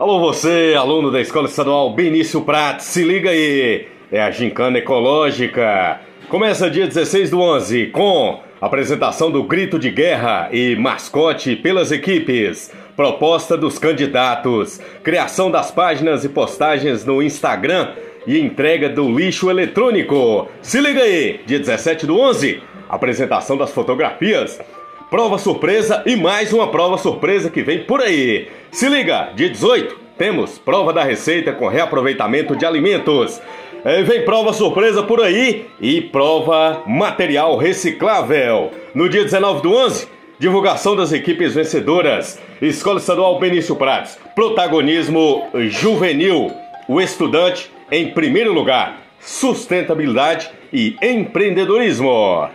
Alô você, aluno da Escola Estadual Benício Prates, se liga aí, é a Gincana Ecológica. Começa dia 16 do 11 com apresentação do grito de guerra e mascote pelas equipes, proposta dos candidatos, criação das páginas e postagens no Instagram e entrega do lixo eletrônico. Se liga aí, dia 17 do 11, apresentação das fotografias, prova surpresa e mais uma prova surpresa que vem por aí. Se liga, dia 18, temos prova da receita com reaproveitamento de alimentos. É, vem prova surpresa por aí e prova material reciclável. No dia 19 do 11, divulgação das equipes vencedoras. Escola Estadual Benício Prates, protagonismo juvenil. O estudante em primeiro lugar, sustentabilidade e empreendedorismo.